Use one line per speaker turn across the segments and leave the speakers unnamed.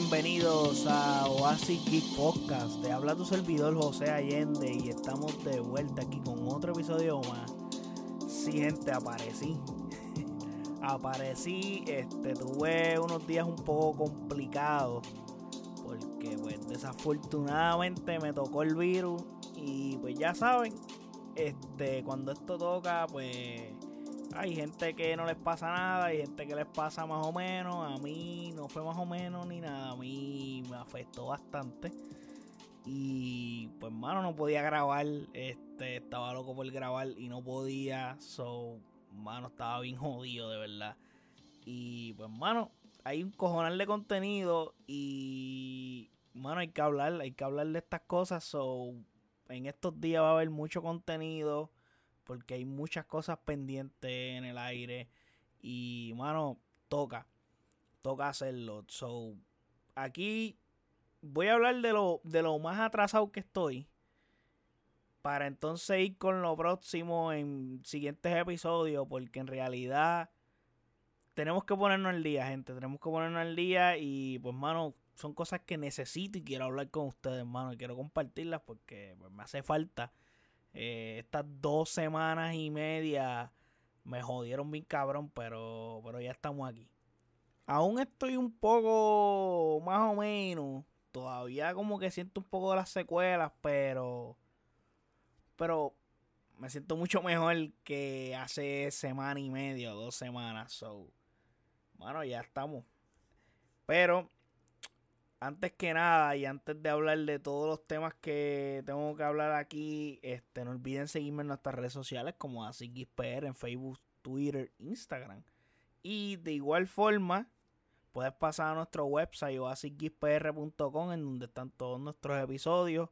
bienvenidos a Oasis Geek Podcast. Te habla tu servidor José Allende y estamos de vuelta aquí con otro episodio más. Sí, gente, aparecí. aparecí, este, tuve unos días un poco complicados porque pues desafortunadamente me tocó el virus y pues ya saben, este, cuando esto toca, pues hay gente que no les pasa nada, hay gente que les pasa más o menos. A mí no fue más o menos ni nada. A mí me afectó bastante. Y pues, mano, no podía grabar. Este, estaba loco por grabar y no podía. So, mano, estaba bien jodido, de verdad. Y pues, mano, hay un cojonal de contenido. Y, mano, hay que hablar. Hay que hablar de estas cosas. So, en estos días va a haber mucho contenido porque hay muchas cosas pendientes en el aire y, mano, toca, toca hacerlo. So, aquí voy a hablar de lo, de lo más atrasado que estoy para entonces ir con lo próximo en siguientes episodios, porque en realidad tenemos que ponernos al día, gente, tenemos que ponernos al día y, pues, mano, son cosas que necesito y quiero hablar con ustedes, hermano, y quiero compartirlas porque pues, me hace falta eh, estas dos semanas y media me jodieron bien cabrón, pero, pero ya estamos aquí. Aún estoy un poco más o menos. Todavía como que siento un poco de las secuelas, pero. Pero me siento mucho mejor que hace semana y media o dos semanas. So, bueno, ya estamos. Pero antes que nada y antes de hablar de todos los temas que tengo que hablar aquí, este, no olviden seguirme en nuestras redes sociales como AsiXPR en Facebook, Twitter, Instagram. Y de igual forma, puedes pasar a nuestro website o asixpr.com en donde están todos nuestros episodios.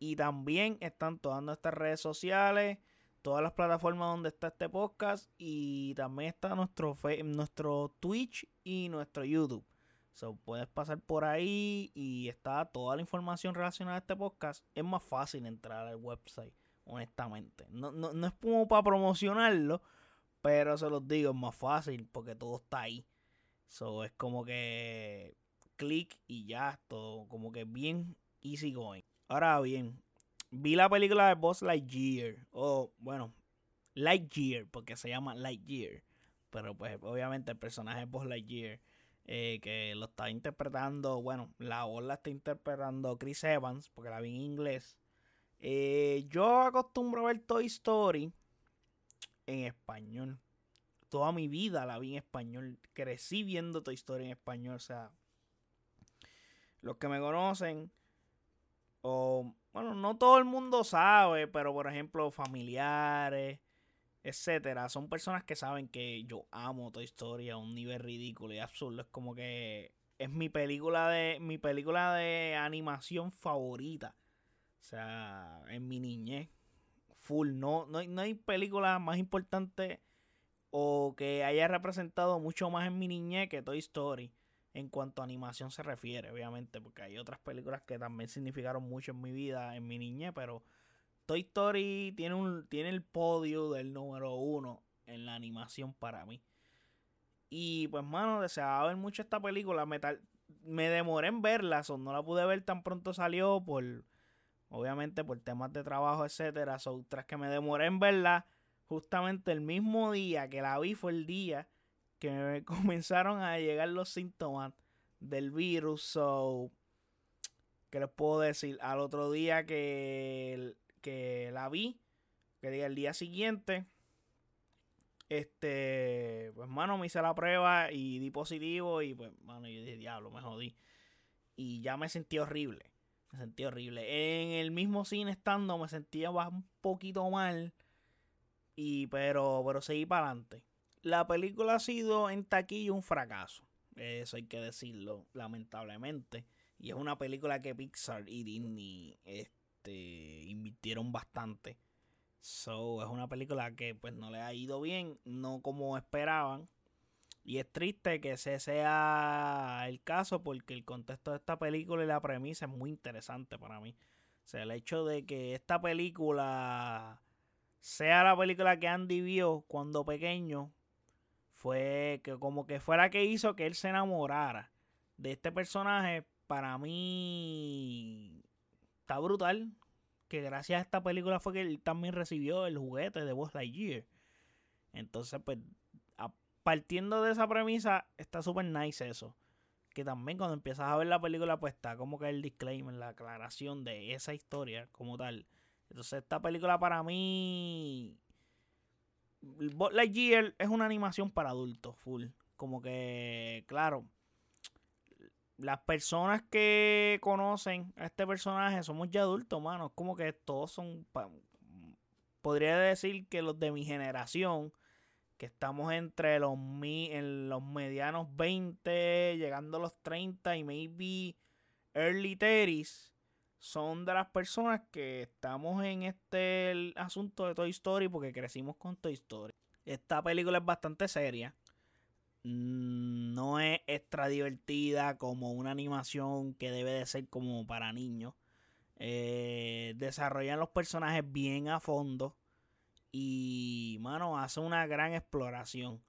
Y también están todas nuestras redes sociales, todas las plataformas donde está este podcast. Y también está nuestro, nuestro Twitch y nuestro YouTube. So, puedes pasar por ahí y está toda la información relacionada a este podcast. Es más fácil entrar al website, honestamente. No, no, no es como para promocionarlo, pero se los digo, es más fácil porque todo está ahí. So, es como que clic y ya, todo como que bien easy going. Ahora bien, vi la película de Boss Lightyear, o bueno, Lightyear, porque se llama Lightyear. Pero pues obviamente el personaje es Boss Lightyear. Eh, que lo está interpretando, bueno, la voz la está interpretando Chris Evans, porque la vi en inglés. Eh, yo acostumbro a ver Toy Story en español. Toda mi vida la vi en español. Crecí viendo Toy Story en español. O sea, los que me conocen, o bueno, no todo el mundo sabe, pero por ejemplo, familiares, etcétera, son personas que saben que yo amo Toy Story a un nivel ridículo y absurdo. Es como que es mi película de mi película de animación favorita. O sea, en mi niñez. Full. No, no, no hay película más importante o que haya representado mucho más en mi niñez que Toy Story. En cuanto a animación se refiere, obviamente. Porque hay otras películas que también significaron mucho en mi vida, en mi niñez. Pero Toy Story tiene, un, tiene el podio del número uno en la animación para mí. Y pues, mano, deseaba ver mucho esta película. Me, me demoré en verla, no la pude ver tan pronto salió por, obviamente, por temas de trabajo, etcétera. So, tras que me demoré en verla, justamente el mismo día que la vi fue el día que me comenzaron a llegar los síntomas del virus. So, ¿qué les puedo decir? Al otro día que que la vi, que diga el día siguiente, este, pues mano, me hice la prueba y di positivo y pues, mano, yo dije, diablo, me jodí. Y ya me sentí horrible, me sentí horrible. En el mismo cine estando me sentía un poquito mal, y pero, pero seguí para adelante. La película ha sido en taquilla un fracaso, eso hay que decirlo, lamentablemente. Y es una película que Pixar y Disney... Este, este, invirtieron bastante. So, es una película que pues no le ha ido bien, no como esperaban. Y es triste que ese sea el caso porque el contexto de esta película y la premisa es muy interesante para mí. O sea, el hecho de que esta película sea la película que Andy vio cuando pequeño fue que como que fue la que hizo que él se enamorara de este personaje, para mí está brutal. Que gracias a esta película fue que él también recibió el juguete de Buzz Lightyear. Entonces, pues, partiendo de esa premisa, está súper nice eso. Que también cuando empiezas a ver la película, pues está como que el disclaimer, la aclaración de esa historia como tal. Entonces, esta película para mí. Buzz Lightyear es una animación para adultos, full. Como que, claro, las personas que conocen a este personaje somos ya adultos, mano. Es como que todos son. Podría decir que los de mi generación, que estamos entre los, en los medianos 20, llegando a los 30 y maybe early 30 son de las personas que estamos en este asunto de Toy Story porque crecimos con Toy Story. Esta película es bastante seria. Mm, no es extra divertida como una animación que debe de ser como para niños. Eh, desarrollan los personajes bien a fondo. Y, mano, hace una gran exploración.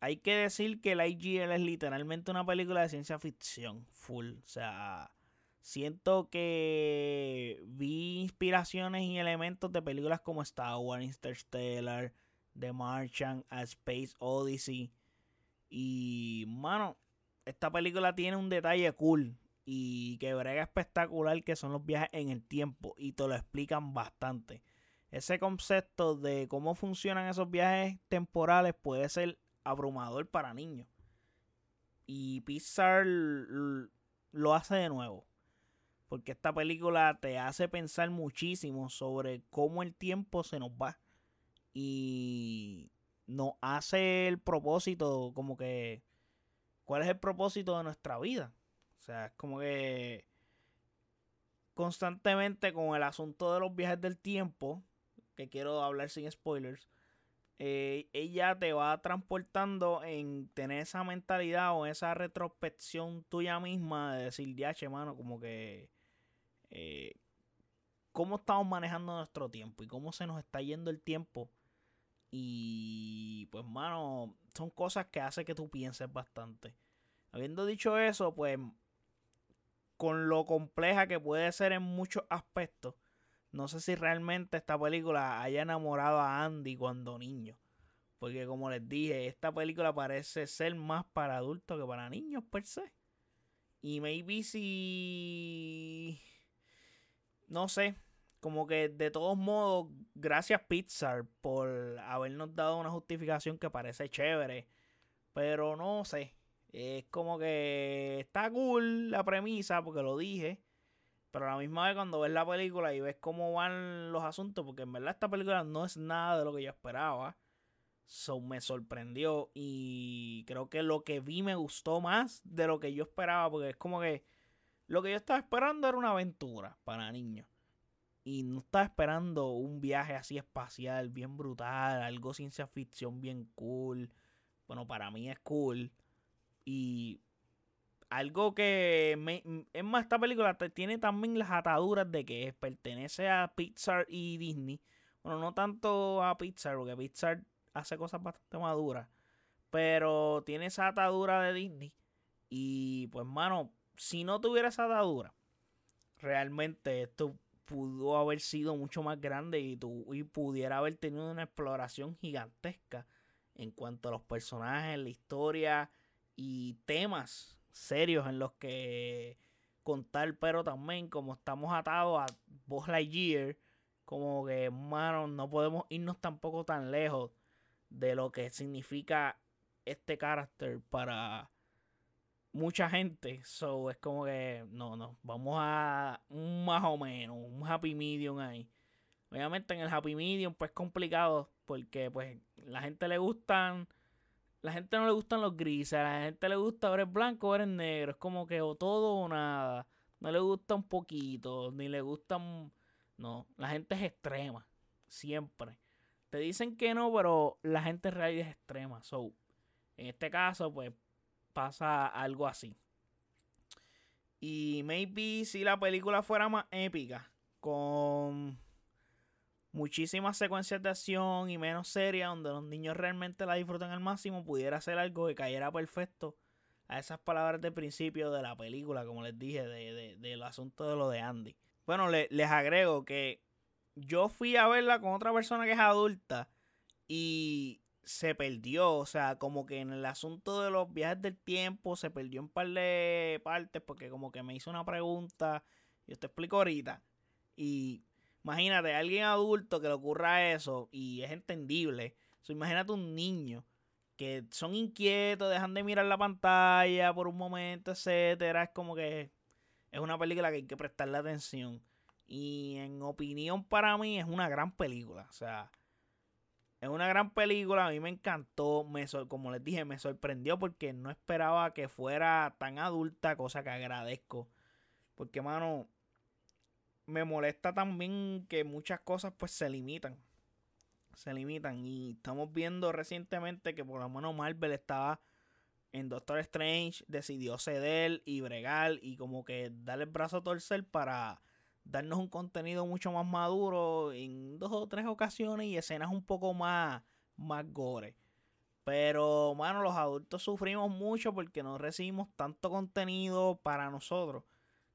Hay que decir que el IGL es literalmente una película de ciencia ficción. Full. O sea, siento que vi inspiraciones y elementos de películas como Star Wars, Interstellar, The Martian, A Space Odyssey. Y, mano, esta película tiene un detalle cool y que brega espectacular que son los viajes en el tiempo y te lo explican bastante. Ese concepto de cómo funcionan esos viajes temporales puede ser abrumador para niños. Y Pixar lo hace de nuevo. Porque esta película te hace pensar muchísimo sobre cómo el tiempo se nos va. Y nos hace el propósito, como que, ¿cuál es el propósito de nuestra vida? O sea, es como que constantemente con el asunto de los viajes del tiempo, que quiero hablar sin spoilers, eh, ella te va transportando en tener esa mentalidad o esa retrospección tuya misma de decir, ya, che, mano, como que... Eh, cómo estamos manejando nuestro tiempo y cómo se nos está yendo el tiempo y pues, mano, son cosas que hace que tú pienses bastante. Habiendo dicho eso, pues, con lo compleja que puede ser en muchos aspectos, no sé si realmente esta película haya enamorado a Andy cuando niño. Porque como les dije, esta película parece ser más para adultos que para niños per se. Y maybe si... No sé, como que de todos modos, gracias Pixar por habernos dado una justificación que parece chévere. Pero no sé. Es como que está cool la premisa porque lo dije. Pero a la misma vez cuando ves la película y ves cómo van los asuntos, porque en verdad esta película no es nada de lo que yo esperaba. So, me sorprendió y creo que lo que vi me gustó más de lo que yo esperaba porque es como que lo que yo estaba esperando era una aventura para niños y no estaba esperando un viaje así espacial, bien brutal, algo ciencia ficción bien cool. Bueno, para mí es cool. Y algo que me, es más, esta película tiene también las ataduras de que pertenece a Pixar y Disney. Bueno, no tanto a Pixar, porque Pixar hace cosas bastante maduras. Pero tiene esa atadura de Disney. Y pues, mano, si no tuviera esa atadura, realmente esto pudo haber sido mucho más grande y, y pudiera haber tenido una exploración gigantesca en cuanto a los personajes, la historia y temas serios en los que contar, pero también como estamos atados a Buzz Lightyear, como que, hermano, no podemos irnos tampoco tan lejos de lo que significa este carácter para mucha gente. So es como que no, no, vamos a un más o menos, un happy medium ahí. Obviamente en el happy medium pues complicado porque pues la gente le gustan la gente no le gustan los grises, a la gente le gusta ver el blanco o ver el negro, es como que o todo o nada. No le gusta un poquito, ni le gustan no, la gente es extrema, siempre. Te dicen que no, pero la gente en realidad es extrema. So, en este caso, pues pasa algo así. Y maybe si la película fuera más épica, con muchísimas secuencias de acción y menos seria, donde los niños realmente la disfrutan al máximo, pudiera ser algo que cayera perfecto a esas palabras de principio de la película, como les dije, de, del asunto de lo de Andy. Bueno, les agrego que yo fui a verla con otra persona que es adulta y se perdió, o sea, como que en el asunto de los viajes del tiempo se perdió en par de partes porque como que me hizo una pregunta, yo te explico ahorita. Y imagínate, alguien adulto que le ocurra eso y es entendible. O imagínate un niño que son inquietos, dejan de mirar la pantalla por un momento, etcétera. Es como que es una película que hay que prestarle atención. Y en opinión para mí es una gran película. O sea, es una gran película, a mí me encantó, me como les dije, me sorprendió porque no esperaba que fuera tan adulta, cosa que agradezco. Porque, mano, me molesta también que muchas cosas pues se limitan. Se limitan. Y estamos viendo recientemente que por lo menos Marvel estaba en Doctor Strange, decidió ceder y bregar y como que darle el brazo a torcer para darnos un contenido mucho más maduro en dos o tres ocasiones y escenas un poco más, más gore. Pero, mano, los adultos sufrimos mucho porque no recibimos tanto contenido para nosotros.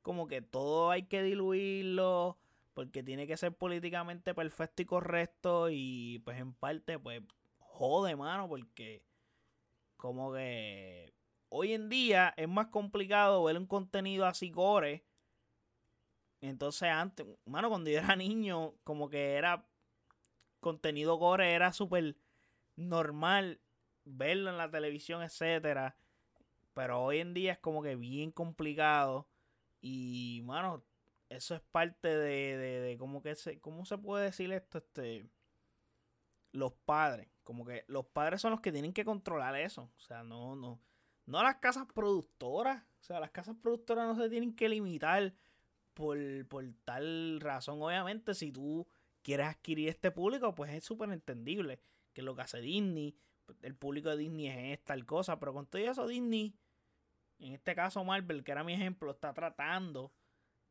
Como que todo hay que diluirlo porque tiene que ser políticamente perfecto y correcto y pues en parte pues jode, mano, porque como que hoy en día es más complicado ver un contenido así gore entonces antes, mano, cuando yo era niño, como que era contenido gore, era súper normal verlo en la televisión, etcétera. Pero hoy en día es como que bien complicado. Y, mano, eso es parte de, de, de como que se, ¿cómo se puede decir esto? Este, los padres. Como que los padres son los que tienen que controlar eso. O sea, no, no. No las casas productoras. O sea, las casas productoras no se tienen que limitar por, tal razón. Obviamente, si tú quieres adquirir este público, pues es súper entendible. Que lo que hace Disney, el público de Disney es tal cosa. Pero con todo eso, Disney, en este caso Marvel, que era mi ejemplo, está tratando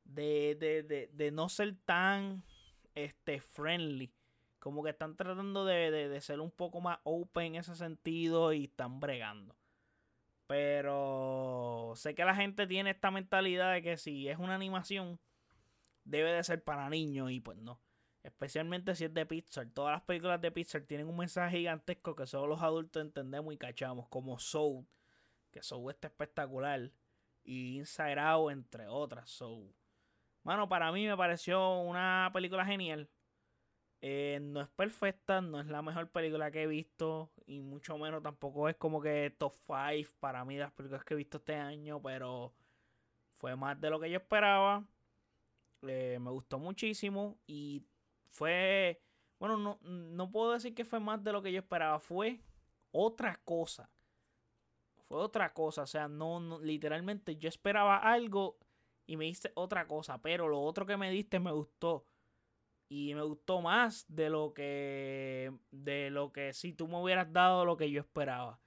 de, de, de, no ser tan este, friendly. Como que están tratando de, de ser un poco más open en ese sentido y están bregando. Pero sé que la gente tiene esta mentalidad de que si es una animación, debe de ser para niños y pues no. Especialmente si es de Pixar. Todas las películas de Pixar tienen un mensaje gigantesco que solo los adultos entendemos y cachamos. Como Soul, que Soul está espectacular. Y Inside Out, entre otras. Soul. Bueno, para mí me pareció una película genial. Eh, no es perfecta, no es la mejor película que he visto y mucho menos tampoco es como que top 5 para mí las películas que he visto este año, pero fue más de lo que yo esperaba. Eh, me gustó muchísimo y fue, bueno, no, no puedo decir que fue más de lo que yo esperaba, fue otra cosa. Fue otra cosa, o sea, no, no literalmente yo esperaba algo y me diste otra cosa, pero lo otro que me diste me gustó y me gustó más de lo que de lo que si tú me hubieras dado lo que yo esperaba.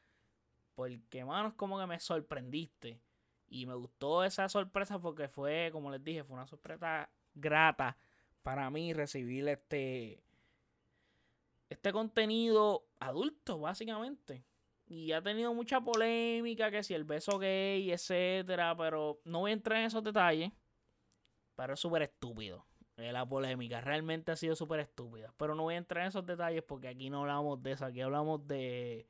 Porque, mano, es como que me sorprendiste. Y me gustó esa sorpresa porque fue, como les dije, fue una sorpresa grata para mí recibir este este contenido adulto, básicamente. Y ha tenido mucha polémica, que si el beso gay, etcétera, pero no voy a entrar en esos detalles. Pero es súper estúpido. La polémica realmente ha sido súper estúpida. Pero no voy a entrar en esos detalles porque aquí no hablamos de eso. Aquí hablamos de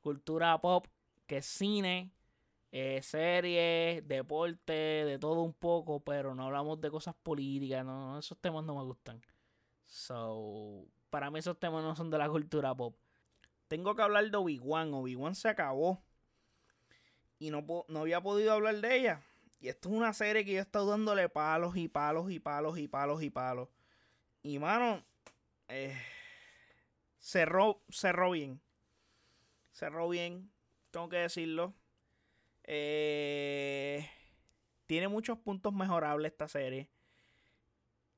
cultura pop, que es cine, eh, series, deporte, de todo un poco. Pero no hablamos de cosas políticas. No, esos temas no me gustan. So, para mí esos temas no son de la cultura pop. Tengo que hablar de Obi-Wan. Obi-Wan se acabó. Y no, no había podido hablar de ella y esto es una serie que yo he estado dándole palos y palos y palos y palos y palos. Y mano, eh, cerró, cerró bien. Cerró bien, tengo que decirlo. Eh, tiene muchos puntos mejorables esta serie.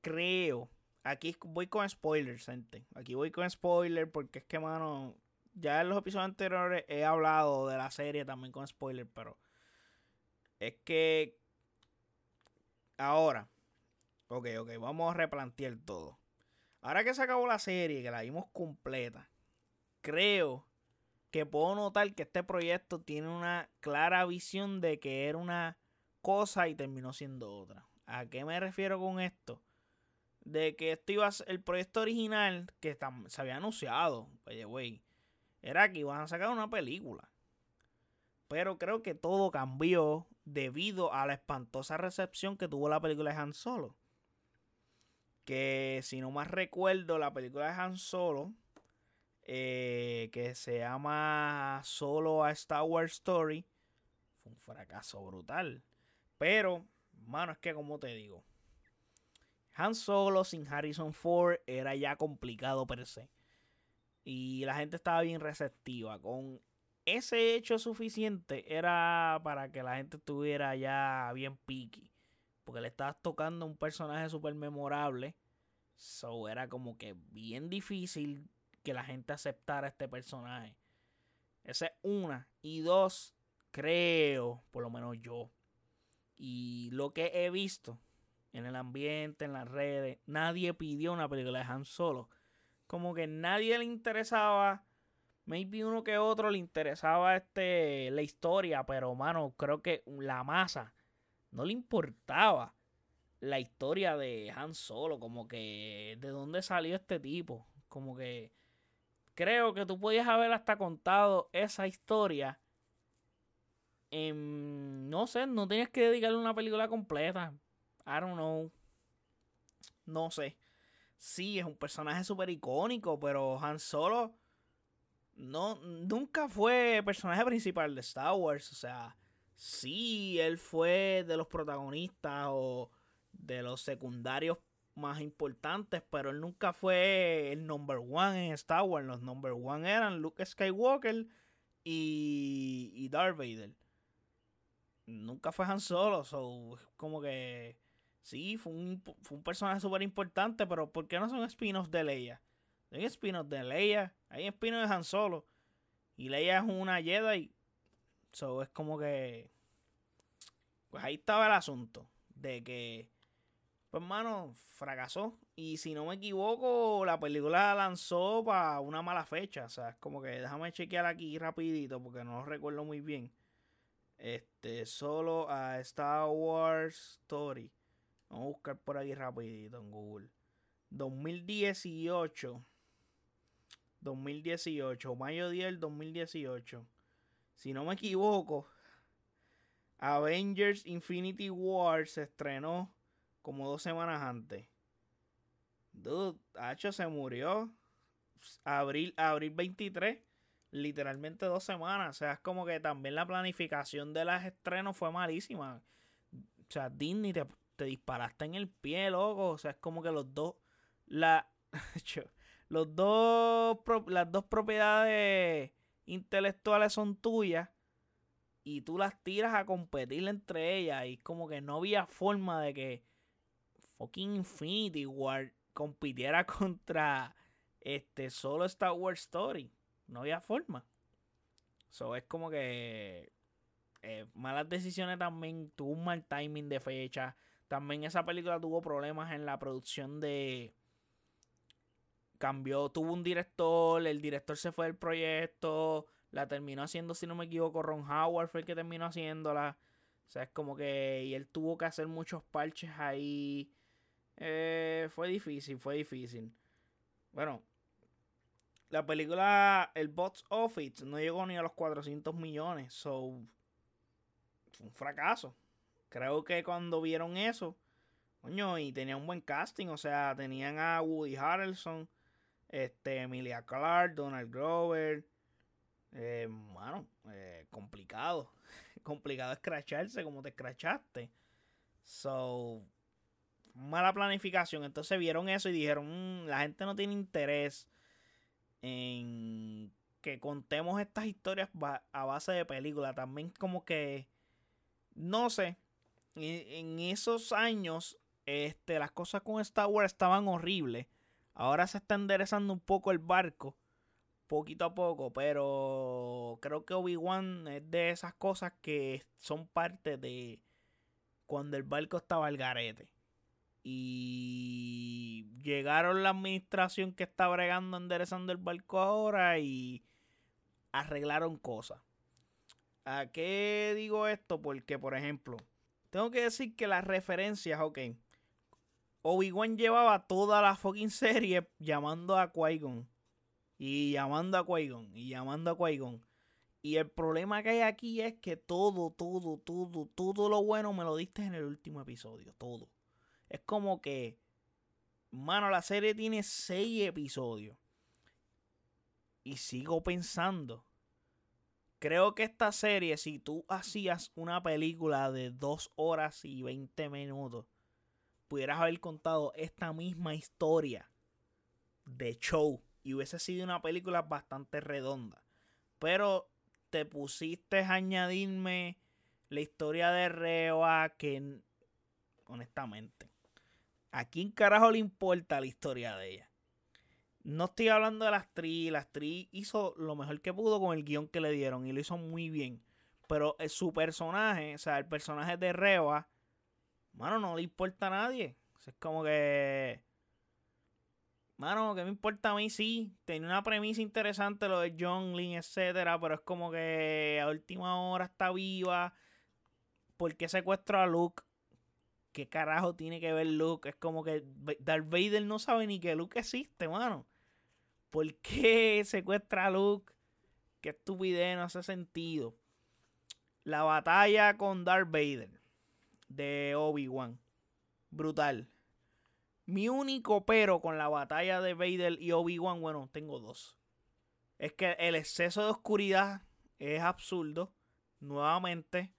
Creo. Aquí voy con spoilers, gente. Aquí voy con spoilers porque es que, mano, ya en los episodios anteriores he hablado de la serie también con spoilers, pero es que ahora, ok, ok, vamos a replantear todo. Ahora que se acabó la serie, que la vimos completa, creo que puedo notar que este proyecto tiene una clara visión de que era una cosa y terminó siendo otra. ¿A qué me refiero con esto? De que esto iba a ser el proyecto original que se había anunciado, güey, era que iban a sacar una película. Pero creo que todo cambió debido a la espantosa recepción que tuvo la película de Han Solo. Que si no más recuerdo, la película de Han Solo, eh, que se llama Solo a Star Wars Story, fue un fracaso brutal. Pero, mano, es que como te digo, Han Solo sin Harrison Ford era ya complicado per se. Y la gente estaba bien receptiva. Con ese hecho suficiente era para que la gente estuviera ya bien piqui. Porque le estabas tocando un personaje súper memorable. So era como que bien difícil que la gente aceptara este personaje. Esa es una. Y dos, creo, por lo menos yo, y lo que he visto en el ambiente, en las redes, nadie pidió una película de Han Solo. Como que nadie le interesaba. Maybe uno que otro le interesaba este la historia, pero mano, creo que la masa no le importaba la historia de Han Solo, como que de dónde salió este tipo, como que creo que tú podías haber hasta contado esa historia no sé, no tenías que dedicarle una película completa. I don't know. No sé. Sí, es un personaje súper icónico, pero Han Solo no, nunca fue personaje principal de Star Wars. O sea, sí, él fue de los protagonistas o de los secundarios más importantes, pero él nunca fue el number one en Star Wars. Los number one eran Luke Skywalker y, y Darth Vader nunca fue Han Solo, so, como que sí, fue un, fue un personaje súper importante, pero ¿por qué no son spin-offs de Leia? Spin-offs de Leia, hay spin-offs de Han Solo, y Leia es una Jedi, so, es como que, pues ahí estaba el asunto, de que, pues hermano, fracasó, y si no me equivoco, la película lanzó para una mala fecha, o sea, es como que déjame chequear aquí rapidito, porque no lo recuerdo muy bien este, solo a Star Wars Story. Vamos a buscar por aquí rapidito en Google. 2018. 2018. Mayo 10 2018. Si no me equivoco. Avengers Infinity War se estrenó como dos semanas antes. Dude, Hacho se murió. Abril, abril 23 literalmente dos semanas. O sea, es como que también la planificación de las estrenos fue malísima. O sea, Disney te, te disparaste en el pie, loco. O sea, es como que los dos. La, dos. Las dos propiedades intelectuales son tuyas. Y tú las tiras a competir entre ellas. Y como que no había forma de que fucking Infinity War compitiera contra este solo Star Wars Story. No había forma. So es como que eh, malas decisiones también. Tuvo un mal timing de fecha. También esa película tuvo problemas en la producción de. Cambió, tuvo un director, el director se fue del proyecto, la terminó haciendo, si no me equivoco, Ron Howard fue el que terminó haciéndola. O sea, es como que. Y él tuvo que hacer muchos parches ahí. Eh, fue difícil, fue difícil. Bueno, la película, el box office, no llegó ni a los 400 millones. So, fue un fracaso. Creo que cuando vieron eso, coño, y tenía un buen casting, o sea, tenían a Woody Harrelson, este, Emilia Clarke, Donald Grover. Eh, bueno, eh, complicado. complicado escracharse como te escrachaste. So, mala planificación. Entonces vieron eso y dijeron, mm, la gente no tiene interés en que contemos estas historias a base de película. También como que, no sé, en esos años este, las cosas con Star Wars estaban horribles. Ahora se está enderezando un poco el barco, poquito a poco, pero creo que Obi-Wan es de esas cosas que son parte de cuando el barco estaba al garete. Y llegaron la administración que está bregando enderezando el barco ahora y arreglaron cosas. ¿A qué digo esto? Porque, por ejemplo, tengo que decir que las referencias, ok. Obi-Wan llevaba toda la fucking serie llamando a Qui-Gon. Y llamando a Qui-Gon. Y llamando a Qui-Gon. Y el problema que hay aquí es que todo, todo, todo, todo lo bueno me lo diste en el último episodio. Todo. Es como que, mano, la serie tiene seis episodios. Y sigo pensando. Creo que esta serie, si tú hacías una película de dos horas y 20 minutos, pudieras haber contado esta misma historia de show. Y hubiese sido una película bastante redonda. Pero te pusiste a añadirme la historia de Reba que honestamente ¿a quién carajo le importa la historia de ella? No estoy hablando de la actriz, la actriz hizo lo mejor que pudo con el guion que le dieron y lo hizo muy bien. Pero su personaje, o sea, el personaje de Reba, mano, no le importa a nadie. es como que Mano, que me importa a mí? Sí, tenía una premisa interesante lo de John Lynn, etcétera, pero es como que a última hora está viva. ¿Por qué secuestro a Luke? ¿Qué carajo tiene que ver Luke? Es como que Darth Vader no sabe ni que Luke existe, mano. ¿Por qué secuestra a Luke? Qué estupidez, no hace sentido. La batalla con Darth Vader de Obi-Wan. Brutal. Mi único pero con la batalla de Vader y Obi-Wan, bueno, tengo dos. Es que el exceso de oscuridad es absurdo. Nuevamente,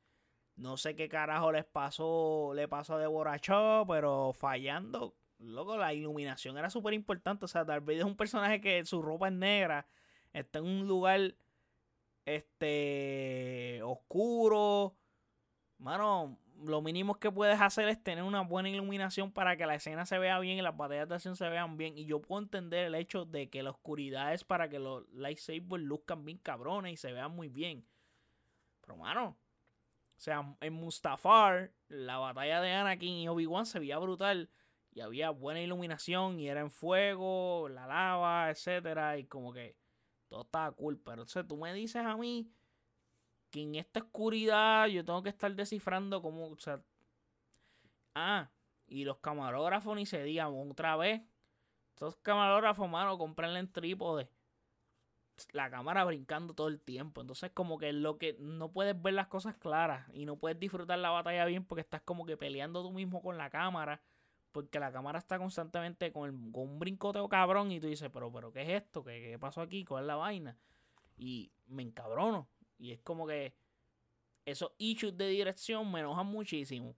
no sé qué carajo les pasó, le pasó de borracho, pero fallando. Loco, la iluminación era súper importante. O sea, Darth Vader es un personaje que su ropa es negra. Está en un lugar este oscuro. Mano, lo mínimo que puedes hacer es tener una buena iluminación para que la escena se vea bien y las batallas de acción se vean bien. Y yo puedo entender el hecho de que la oscuridad es para que los lightsabers luzcan bien cabrones y se vean muy bien. Pero, mano, o sea, en Mustafar, la batalla de Anakin y Obi-Wan se veía brutal. Y había buena iluminación y era en fuego, la lava, etcétera. Y como que todo estaba cool. Pero entonces tú me dices a mí que en esta oscuridad yo tengo que estar descifrando cómo, o sea, ah, y los camarógrafos ni se digan otra vez. Estos camarógrafos, mano, comprenle en trípode. La cámara brincando todo el tiempo. Entonces, como que lo que no puedes ver las cosas claras y no puedes disfrutar la batalla bien porque estás como que peleando tú mismo con la cámara. Porque la cámara está constantemente con, el, con un brincoteo cabrón y tú dices, pero, pero, ¿qué es esto? ¿Qué, ¿Qué pasó aquí? ¿Cuál es la vaina? Y me encabrono. Y es como que esos issues de dirección me enojan muchísimo.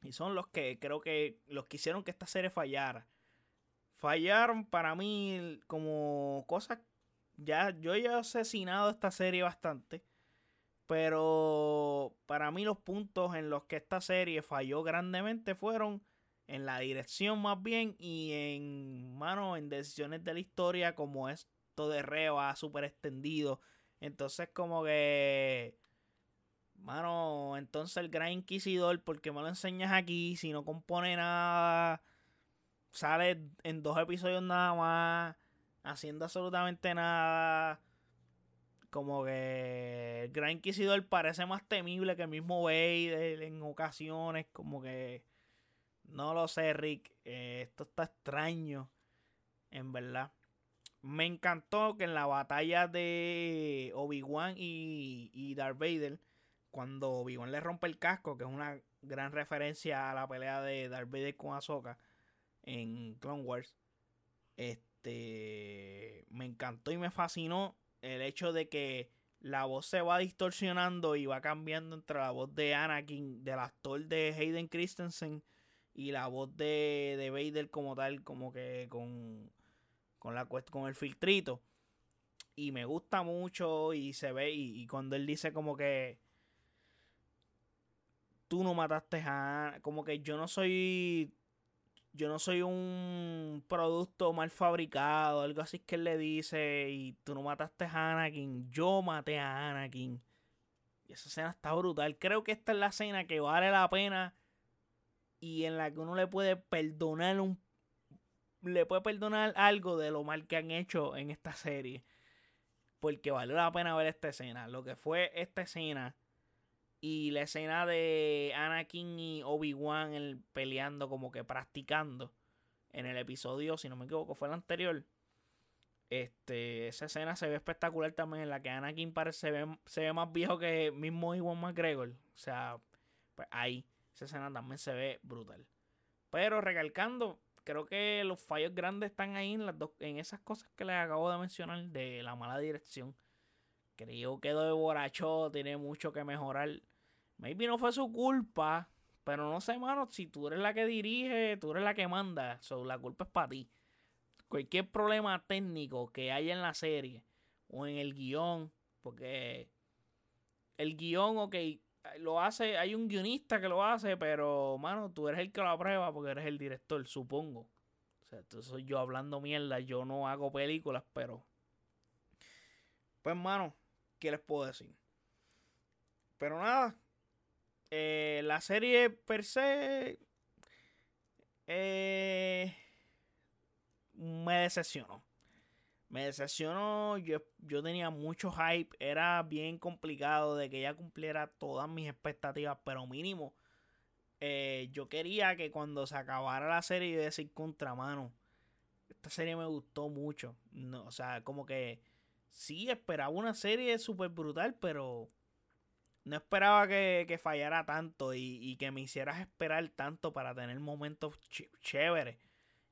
Y son los que creo que los que hicieron que esta serie fallara. Fallaron para mí como cosas. Ya, yo he asesinado esta serie bastante. Pero para mí los puntos en los que esta serie falló grandemente fueron en la dirección más bien y en mano en decisiones de la historia como esto de Reba súper extendido entonces, como que. Mano, entonces el Gran Inquisidor, ¿por qué me lo enseñas aquí? Si no compone nada. Sale en dos episodios nada más. Haciendo absolutamente nada. Como que el Gran Inquisidor parece más temible que el mismo Vader en ocasiones. Como que. No lo sé, Rick. Eh, esto está extraño. En verdad. Me encantó que en la batalla de Obi-Wan y, y Darth Vader, cuando Obi-Wan le rompe el casco, que es una gran referencia a la pelea de Darth Vader con Ahsoka en Clone Wars, este, me encantó y me fascinó el hecho de que la voz se va distorsionando y va cambiando entre la voz de Anakin, del actor de Hayden Christensen, y la voz de, de Vader como tal, como que con con, la, con el filtrito. Y me gusta mucho y se ve, y, cuando él dice como que tú no mataste a... Como que yo no soy... Yo no soy un producto mal fabricado, algo así que él le dice, y tú no mataste a Anakin, yo maté a Anakin. Y esa escena está brutal. Creo que esta es la escena que vale la pena y en la que uno le puede perdonar un le puede perdonar algo de lo mal que han hecho en esta serie. porque valió la pena ver esta escena. Lo que fue esta escena y la escena de Anakin y Obi-Wan peleando, como que practicando en el episodio, si no me equivoco, fue el anterior. Este, esa escena se ve espectacular también, en la que Anakin parece se ve, se ve más viejo que mismo Iwan McGregor. O sea, pues ahí, esa escena también se ve brutal. Pero recalcando, creo que los fallos grandes están ahí en, las dos, en esas cosas que les acabo de mencionar de la mala dirección. Creo que de borracho tiene mucho que mejorar. Maybe no fue su culpa, pero no sé, mano, si tú eres la que dirige, tú eres la que manda, la culpa es para ti. Cualquier problema técnico que haya en la serie o en el guion, porque el guion, ok, lo hace, hay un guionista que lo hace, pero, mano, tú eres el que lo aprueba porque eres el director, supongo. O sea, entonces yo hablando mierda, yo no hago películas, pero... Pues, mano, ¿qué les puedo decir? Pero nada, eh, la serie per se eh, me decepcionó. Me decepcionó, yo, yo tenía mucho hype, era bien complicado de que ella cumpliera todas mis expectativas, pero mínimo, eh, yo quería que cuando se acabara la serie yo decir contramano, esta serie me gustó mucho, no, o sea, como que sí esperaba una serie súper brutal, pero no esperaba que, fallara tanto y, que me hicieras esperar tanto para tener momentos chéveres.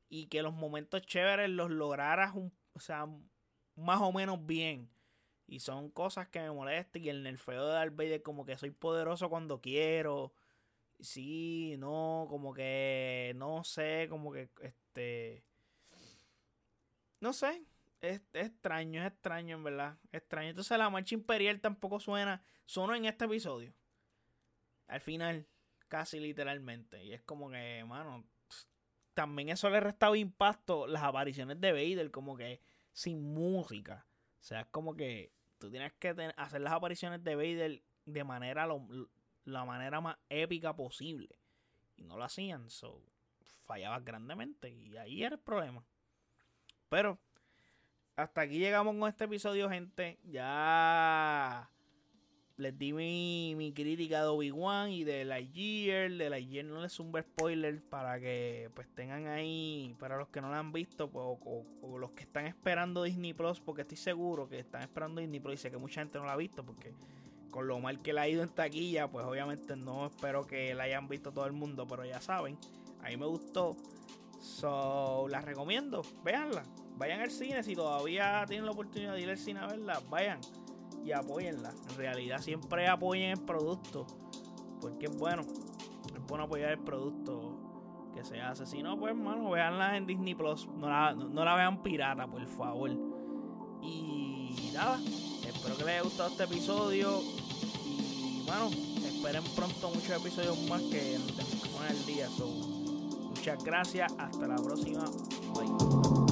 Y que los momentos chéveres los lograras un, o sea, más o menos bien. Y son cosas que me molestan. Y el nerfeo de Darth como que soy poderoso cuando quiero. Sí, no, como que no sé, como que este. No sé. Es, extraño, es extraño, en verdad. Extraño. Entonces la marcha imperial tampoco suena. Sonó en este episodio. Al final, casi literalmente. Y es como que, mano, también eso le restaba impacto las apariciones de Vader, como que sin música. O sea, es como que tú tienes que hacer las apariciones de Vader de manera la manera más épica posible. Y no lo hacían, so fallabas grandemente. Y ahí era el problema. Pero hasta aquí llegamos con este episodio, gente. Ya les di mi, crítica de Obi-Wan y de Lightyear. De Lightyear no les un spoiler para que pues tengan ahí, para los que no la han visto pues, o, los que están esperando Disney Plus, porque estoy seguro que están esperando Disney Plus y sé que mucha gente no la ha visto porque con lo mal que la ha ido en taquilla, pues obviamente no espero que la hayan visto todo el mundo, pero ya saben, a mí me gustó. So, la recomiendo, véanla. Vayan al cine, si todavía tienen la oportunidad de ir al cine a verla, vayan y apóyenla. En realidad siempre apoyen el producto. Porque es bueno. Es bueno apoyar el producto que se hace. Si no, pues hermano, veanla en Disney Plus. No la, no, la vean pirata, por favor. Y nada. Espero que les haya gustado este episodio. Y bueno, esperen pronto muchos episodios más que nos tenemos que al día. muchas gracias. Hasta la próxima. Bye.